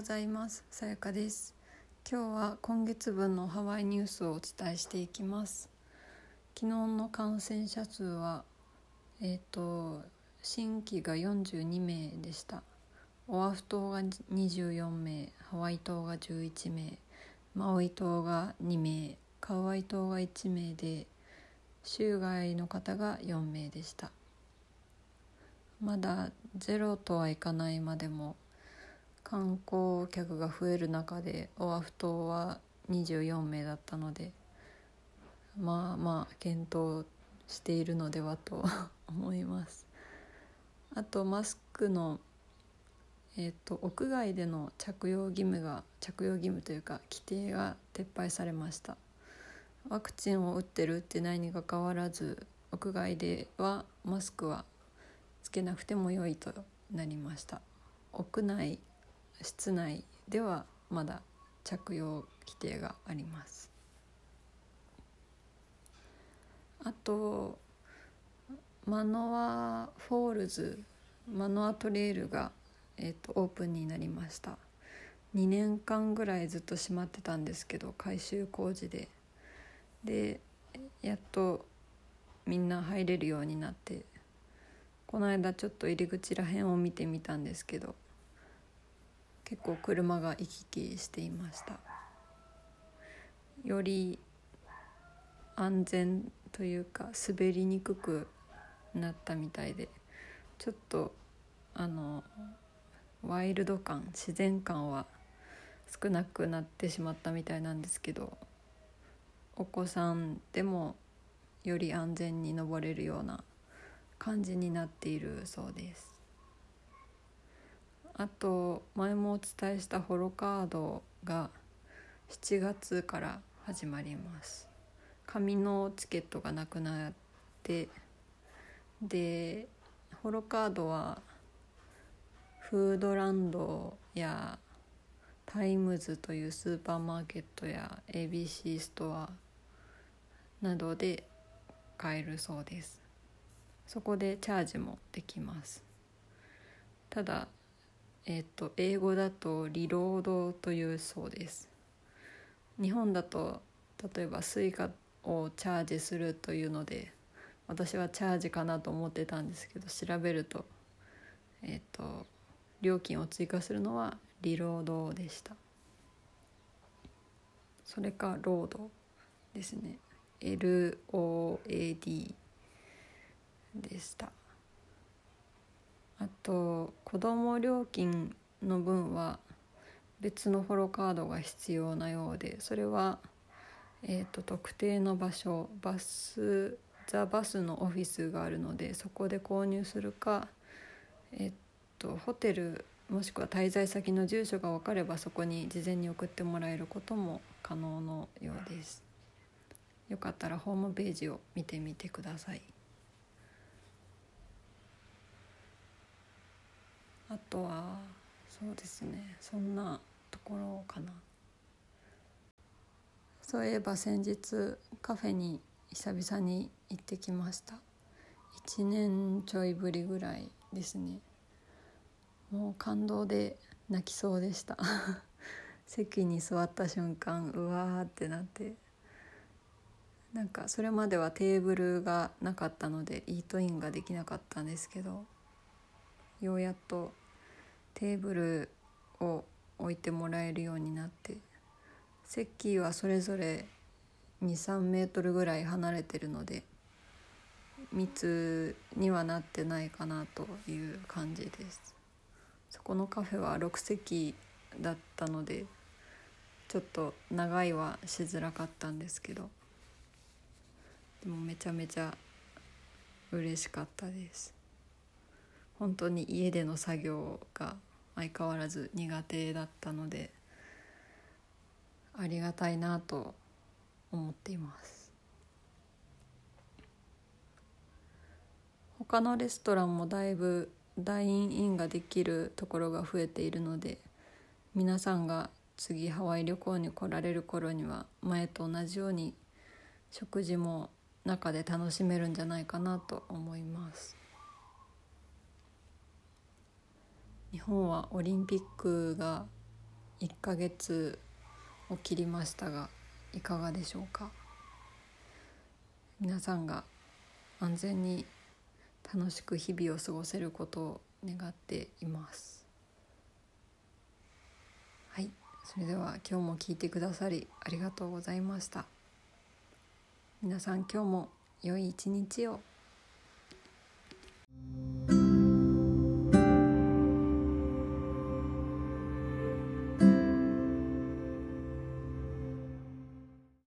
ございます。さやかです。今日は今月分のハワイニュースをお伝えしていきます。昨日の感染者数はえっ、ー、と新規が42名でした。オアフ島が24名ハワイ島が11名マウイ島が2名カウアイ島が1名で州外の方が4名でした。まだゼロとはいかないまでも観光客が増える中でオアフ島は24名だったのでまあまあ検討しているのではと 思います。あとマスクのえーと、屋外での着用義務が着用義務というか規定が撤廃されました。ワクチンを打ってる打ってないにかかわらず屋外ではマスクはつけなくても良いとなりました。屋内室内ではまだ着用規定があります。あとマノアフォールズマノアトレイルが、えーと、オープンになりました。2年間ぐらいずっと閉まってたんですけど改修工事で。でやっとみんな入れるようになってこの間ちょっと入り口らへんを見てみたんですけど結構車が行き来していました。より安全というか滑りにくくなったみたいでちょっとあのワイルド感自然感は少なくなってしまったみたいなんですけどお子さんでもより安全に登れるような感じになっているそうです。あと前もお伝えしたホロカードが7月から始まります。紙のチケットがなくなってでホロカードはフードランドやタイムズというスーパーマーケットや ABC ストアなどで買えるそうです。そこでチャージもできます。ただえっ、と英語だと reload というそうです。日本だと例えば Suica をチャージするというので私はチャージかなと思ってたんですけど調べるとえっ、と料金を追加するのはリロードでした。それかロードですね。LOAD でした。あと子ども料金の分は別のフォローカードが必要なようでそれは、えーと、特定の場所バスザ・バスのオフィスがあるのでそこで購入するか、えーと、ホテルもしくは滞在先の住所が分かればそこに事前に送ってもらえることも可能のようです。よかったらホームページを見てみてください。とはそうですねそんなところかな。そういえば先日カフェに久々に行ってきました。1年ちょいぶりぐらいですね。もう感動で泣きそうでした。席に座った瞬間うわーってなって。なんかそれまではテーブルがなかったのでイートインができなかったんですけどようやっとテーブルを置いてもらえるようになって席はそれぞれ23メートルぐらい離れてるので密にはなってないかなという感じです。そこのカフェは6席だったのでちょっと長いはしづらかったんですけどでもめちゃめちゃ嬉しかったです。本当に家での作業が相変わらず苦手だったのでありがたいなと思っています他のレストランもだいぶダインインができるところが増えているので皆さんが次ハワイ旅行に来られる頃には前と同じように食事も中で楽しめるんじゃないかなと思います。日本はオリンピックが1ヶ月を切りましたがいかがでしょうか？皆さんが安全に楽しく日々を過ごせることを願っています。はい。それでは今日も聞いてくださりありがとうございました。皆さん今日も良い一日を。